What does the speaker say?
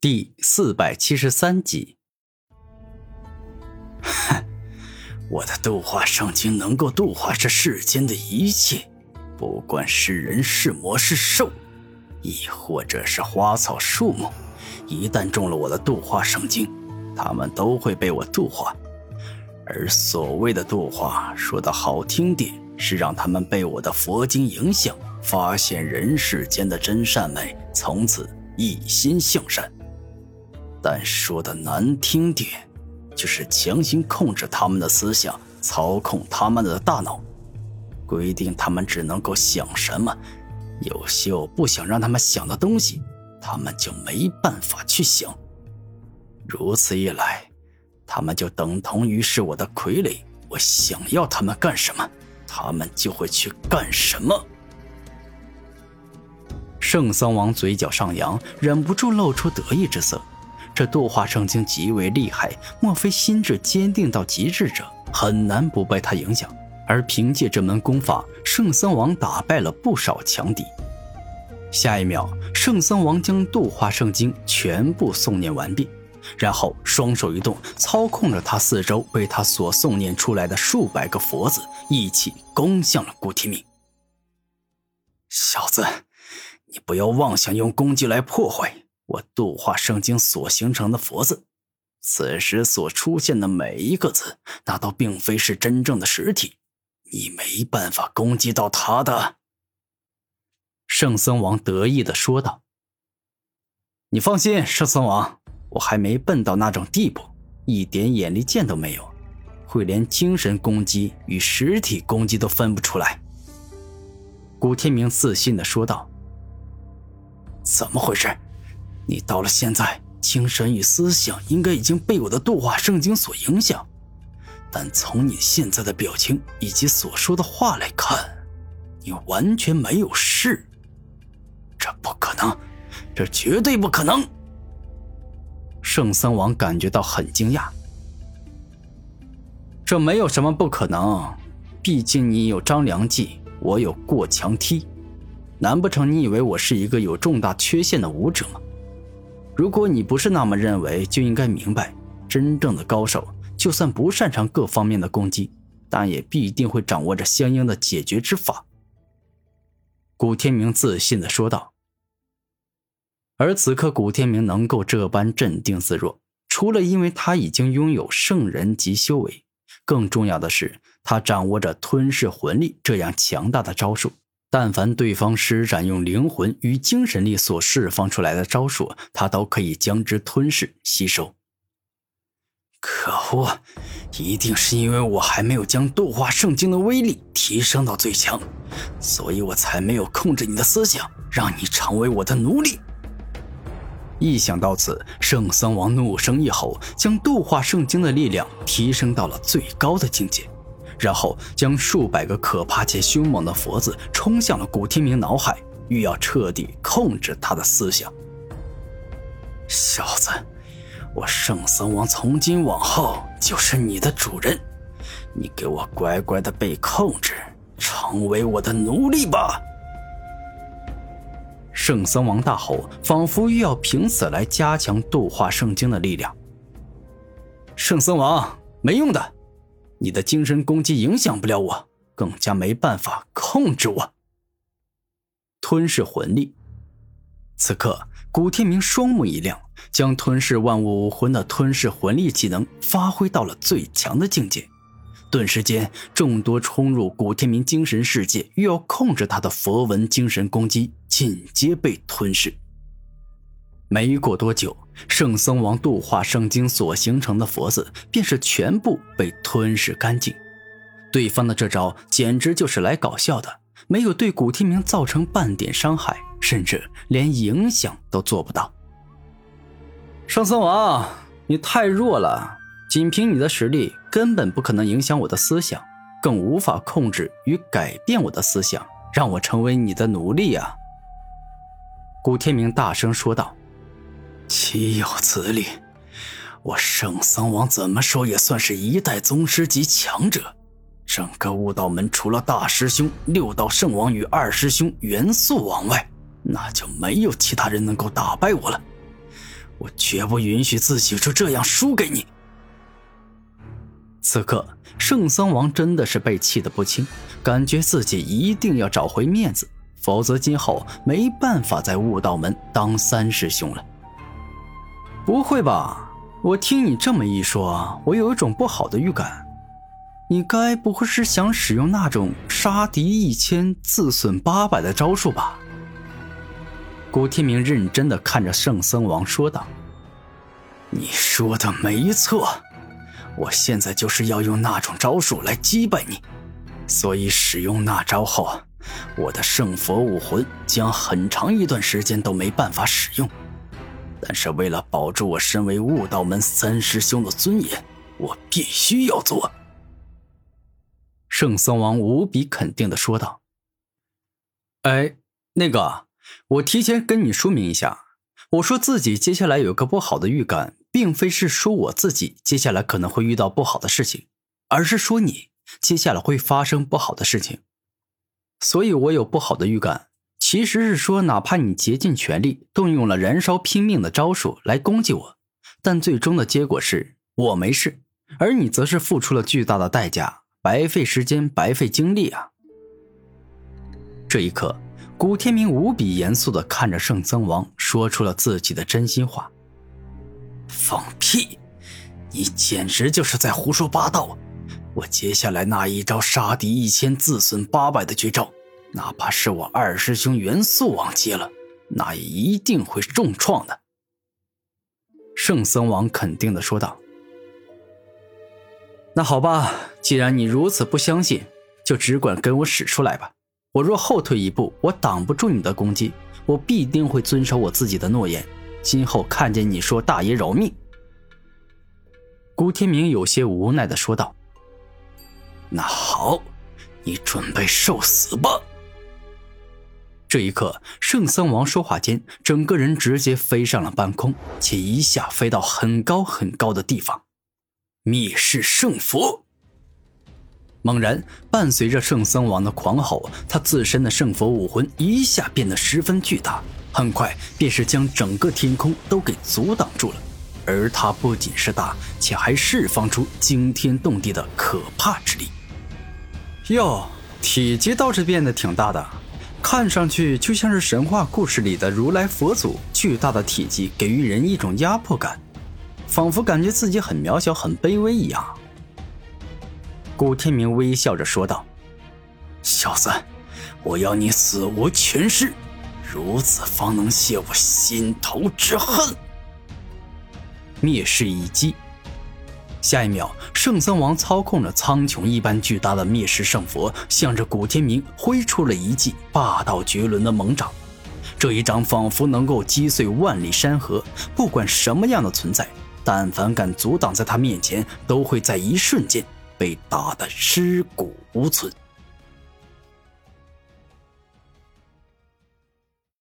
第四百七十三集。哼，我的度化圣经能够度化这世间的一切，不管是人是魔是兽，亦或者是花草树木，一旦中了我的度化圣经，他们都会被我度化。而所谓的度化，说的好听点，是让他们被我的佛经影响，发现人世间的真善美，从此一心向善。但说的难听点，就是强行控制他们的思想，操控他们的大脑，规定他们只能够想什么。有些我不想让他们想的东西，他们就没办法去想。如此一来，他们就等同于是我的傀儡。我想要他们干什么，他们就会去干什么。圣僧王嘴角上扬，忍不住露出得意之色。这度化圣经极为厉害，莫非心智坚定到极致者很难不被他影响。而凭借这门功法，圣僧王打败了不少强敌。下一秒，圣僧王将度化圣经全部诵念完毕，然后双手一动，操控着他四周被他所诵念出来的数百个佛子，一起攻向了古天明。小子，你不要妄想用攻击来破坏。我度化圣经所形成的佛字，此时所出现的每一个字，那都并非是真正的实体，你没办法攻击到他的。圣僧王得意的说道：“你放心，圣僧王，我还没笨到那种地步，一点眼力见都没有，会连精神攻击与实体攻击都分不出来。”古天明自信的说道：“怎么回事？”你到了现在，精神与思想应该已经被我的度化圣经所影响，但从你现在的表情以及所说的话来看，你完全没有事。这不可能，这绝对不可能！圣僧王感觉到很惊讶。这没有什么不可能，毕竟你有张良计，我有过墙梯，难不成你以为我是一个有重大缺陷的武者吗？如果你不是那么认为，就应该明白，真正的高手就算不擅长各方面的攻击，但也必定会掌握着相应的解决之法。”古天明自信的说道。而此刻，古天明能够这般镇定自若，除了因为他已经拥有圣人级修为，更重要的是，他掌握着吞噬魂力这样强大的招数。但凡对方施展用灵魂与精神力所释放出来的招数，他都可以将之吞噬吸收。可恶，一定是因为我还没有将度化圣经的威力提升到最强，所以我才没有控制你的思想，让你成为我的奴隶。一想到此，圣僧王怒声一吼，将度化圣经的力量提升到了最高的境界。然后将数百个可怕且凶猛的佛字冲向了古天明脑海，欲要彻底控制他的思想。小子，我圣僧王从今往后就是你的主人，你给我乖乖的被控制，成为我的奴隶吧！圣僧王大吼，仿佛欲要凭此来加强度化圣经的力量。圣僧王，没用的。你的精神攻击影响不了我，更加没办法控制我。吞噬魂力。此刻，古天明双目一亮，将吞噬万物武魂的吞噬魂力技能发挥到了最强的境界。顿时间，众多冲入古天明精神世界欲要控制他的佛文精神攻击，紧接被吞噬。没过多久，圣僧王度化圣经所形成的佛字便是全部被吞噬干净。对方的这招简直就是来搞笑的，没有对古天明造成半点伤害，甚至连影响都做不到。圣僧王，你太弱了，仅凭你的实力根本不可能影响我的思想，更无法控制与改变我的思想，让我成为你的奴隶啊！古天明大声说道。岂有此理！我圣僧王怎么说也算是一代宗师级强者，整个悟道门除了大师兄六道圣王与二师兄元素王外，那就没有其他人能够打败我了。我绝不允许自己就这样输给你。此刻，圣僧王真的是被气得不轻，感觉自己一定要找回面子，否则今后没办法在悟道门当三师兄了。不会吧？我听你这么一说，我有一种不好的预感。你该不会是想使用那种杀敌一千自损八百的招数吧？古天明认真的看着圣僧王说道：“你说的没错。”我现在就是要用那种招数来击败你，所以使用那招后，我的圣佛武魂将很长一段时间都没办法使用。但是为了保住我身为悟道门三师兄的尊严，我必须要做。圣僧王无比肯定的说道：“哎，那个，我提前跟你说明一下，我说自己接下来有个不好的预感。”并非是说我自己接下来可能会遇到不好的事情，而是说你接下来会发生不好的事情，所以我有不好的预感。其实是说，哪怕你竭尽全力动用了燃烧拼命的招数来攻击我，但最终的结果是我没事，而你则是付出了巨大的代价，白费时间，白费精力啊！这一刻，古天明无比严肃地看着圣僧王，说出了自己的真心话。放屁！你简直就是在胡说八道！我接下来那一招杀敌一千自损八百的绝招，哪怕是我二师兄元素王接了，那也一定会重创的。圣僧王肯定的说道：“那好吧，既然你如此不相信，就只管跟我使出来吧。我若后退一步，我挡不住你的攻击，我必定会遵守我自己的诺言。”今后看见你说“大爷饶命”，古天明有些无奈的说道：“那好，你准备受死吧。”这一刻，圣僧王说话间，整个人直接飞上了半空，且一下飞到很高很高的地方。灭世圣佛！猛然，伴随着圣僧王的狂吼，他自身的圣佛武魂一下变得十分巨大。很快便是将整个天空都给阻挡住了，而他不仅是大，且还释放出惊天动地的可怕之力。哟，体积倒是变得挺大的，看上去就像是神话故事里的如来佛祖。巨大的体积给予人一种压迫感，仿佛感觉自己很渺小、很卑微一样。古天明微笑着说道：“小子，我要你死无全尸！”如此方能泄我心头之恨。灭世一击，下一秒，圣僧王操控着苍穹一般巨大的灭世圣佛，向着古天明挥出了一记霸道绝伦的猛掌。这一掌仿佛能够击碎万里山河，不管什么样的存在，但凡敢阻挡在他面前，都会在一瞬间被打得尸骨无存。